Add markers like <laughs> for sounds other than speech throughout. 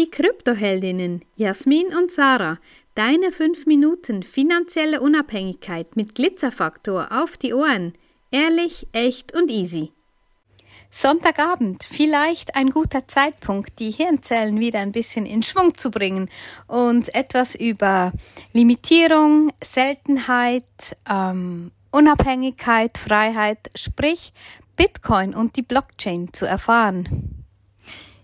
Die Kryptoheldinnen Jasmin und Sarah, deine 5 Minuten finanzielle Unabhängigkeit mit Glitzerfaktor auf die Ohren. Ehrlich, echt und easy. Sonntagabend, vielleicht ein guter Zeitpunkt, die Hirnzellen wieder ein bisschen in Schwung zu bringen und etwas über Limitierung, Seltenheit, ähm, Unabhängigkeit, Freiheit, sprich Bitcoin und die Blockchain zu erfahren.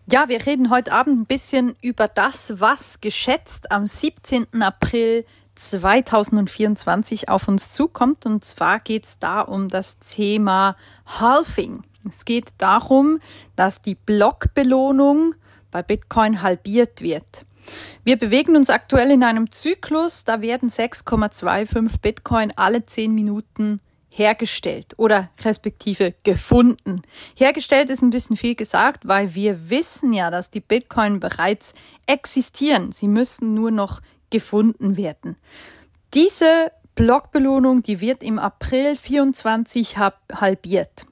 Ja, wir reden heute Abend ein bisschen über das, was geschätzt am 17. April 2024 auf uns zukommt. Und zwar geht es da um das Thema Halving. Es geht darum, dass die Blockbelohnung bei Bitcoin halbiert wird. Wir bewegen uns aktuell in einem Zyklus, da werden 6,25 Bitcoin alle 10 Minuten hergestellt oder respektive gefunden. Hergestellt ist ein bisschen viel gesagt, weil wir wissen ja, dass die Bitcoin bereits existieren. Sie müssen nur noch gefunden werden. Diese Blockbelohnung, die wird im April 24 halbiert.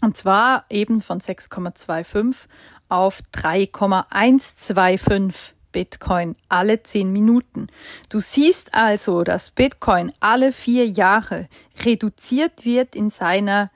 Und zwar eben von 6,25 auf 3,125 Bitcoin alle 10 Minuten. Du siehst also, dass Bitcoin alle vier Jahre reduziert wird in seiner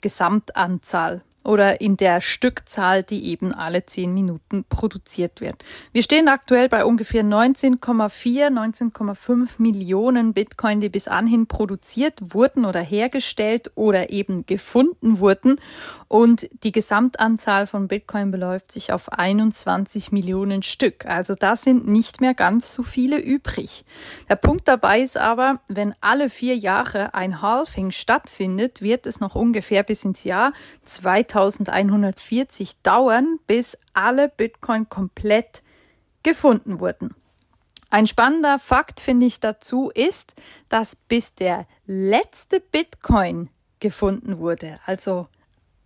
Gesamtanzahl oder in der Stückzahl, die eben alle zehn Minuten produziert wird. Wir stehen aktuell bei ungefähr 19,4, 19,5 Millionen Bitcoin, die bis anhin produziert wurden oder hergestellt oder eben gefunden wurden. Und die Gesamtanzahl von Bitcoin beläuft sich auf 21 Millionen Stück. Also da sind nicht mehr ganz so viele übrig. Der Punkt dabei ist aber, wenn alle vier Jahre ein Halving stattfindet, wird es noch ungefähr bis ins Jahr 2000 2140 dauern, bis alle Bitcoin komplett gefunden wurden. Ein spannender Fakt finde ich dazu ist, dass bis der letzte Bitcoin gefunden wurde, also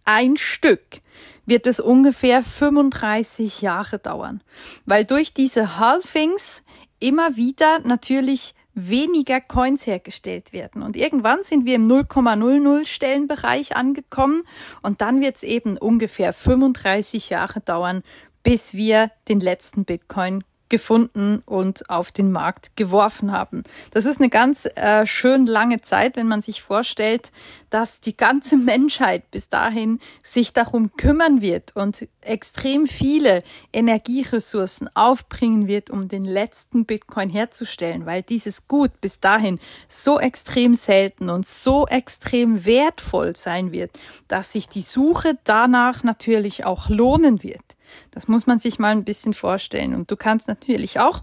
ein Stück, wird es ungefähr 35 Jahre dauern, weil durch diese Halvings immer wieder natürlich weniger Coins hergestellt werden. Und irgendwann sind wir im 0,00 Stellenbereich angekommen und dann wird es eben ungefähr 35 Jahre dauern, bis wir den letzten Bitcoin gefunden und auf den Markt geworfen haben. Das ist eine ganz äh, schön lange Zeit, wenn man sich vorstellt, dass die ganze <laughs> Menschheit bis dahin sich darum kümmern wird und extrem viele Energieressourcen aufbringen wird, um den letzten Bitcoin herzustellen, weil dieses Gut bis dahin so extrem selten und so extrem wertvoll sein wird, dass sich die Suche danach natürlich auch lohnen wird. Das muss man sich mal ein bisschen vorstellen. Und du kannst natürlich auch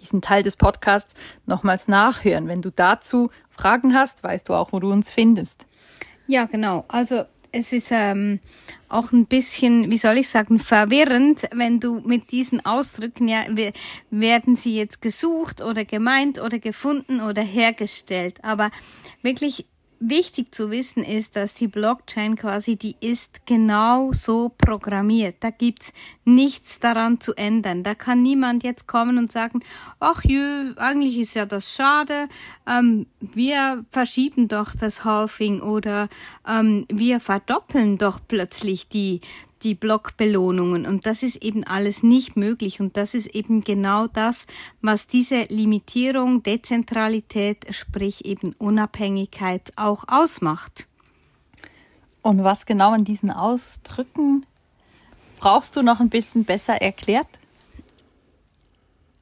diesen Teil des Podcasts nochmals nachhören. Wenn du dazu Fragen hast, weißt du auch, wo du uns findest. Ja, genau. Also es ist ähm, auch ein bisschen, wie soll ich sagen, verwirrend, wenn du mit diesen Ausdrücken, ja, werden sie jetzt gesucht oder gemeint oder gefunden oder hergestellt. Aber wirklich wichtig zu wissen ist, dass die Blockchain quasi, die ist genau so programmiert. Da gibt's nichts daran zu ändern. Da kann niemand jetzt kommen und sagen, ach jö, eigentlich ist ja das schade, ähm, wir verschieben doch das Halving oder ähm, wir verdoppeln doch plötzlich die die Blockbelohnungen. Und das ist eben alles nicht möglich. Und das ist eben genau das, was diese Limitierung, Dezentralität, sprich eben Unabhängigkeit auch ausmacht. Und was genau an diesen Ausdrücken brauchst du noch ein bisschen besser erklärt?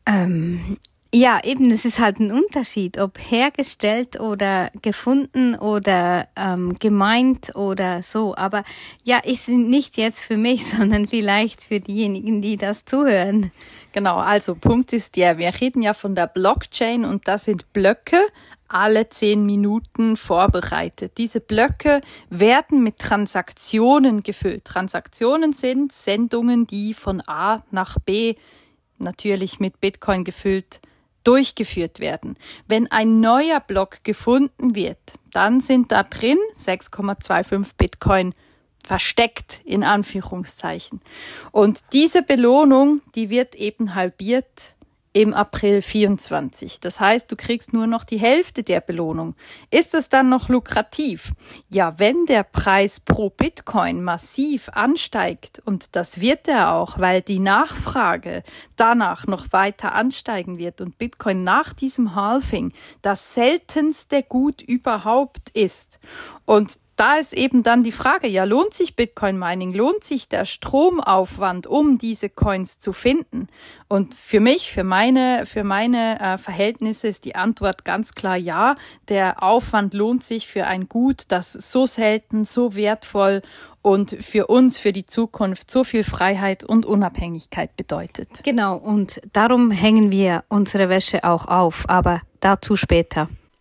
Ähm, ja, eben, es ist halt ein Unterschied, ob hergestellt oder gefunden oder ähm, gemeint oder so. Aber ja, ist nicht jetzt für mich, <laughs> sondern vielleicht für diejenigen, die das zuhören. Genau, also Punkt ist der, wir reden ja von der Blockchain und das sind Blöcke, alle zehn Minuten vorbereitet. Diese Blöcke werden mit Transaktionen gefüllt. Transaktionen sind Sendungen, die von A nach B natürlich mit Bitcoin gefüllt durchgeführt werden. Wenn ein neuer Block gefunden wird, dann sind da drin 6,25 Bitcoin versteckt in Anführungszeichen. Und diese Belohnung, die wird eben halbiert im April 24. Das heißt, du kriegst nur noch die Hälfte der Belohnung. Ist es dann noch lukrativ? Ja, wenn der Preis pro Bitcoin massiv ansteigt, und das wird er auch, weil die Nachfrage danach noch weiter ansteigen wird und Bitcoin nach diesem Halving das seltenste Gut überhaupt ist. Und da ist eben dann die Frage, ja, lohnt sich Bitcoin Mining, lohnt sich der Stromaufwand, um diese Coins zu finden? Und für mich, für meine, für meine äh, Verhältnisse ist die Antwort ganz klar ja. Der Aufwand lohnt sich für ein Gut, das so selten, so wertvoll und für uns, für die Zukunft so viel Freiheit und Unabhängigkeit bedeutet. Genau, und darum hängen wir unsere Wäsche auch auf, aber dazu später.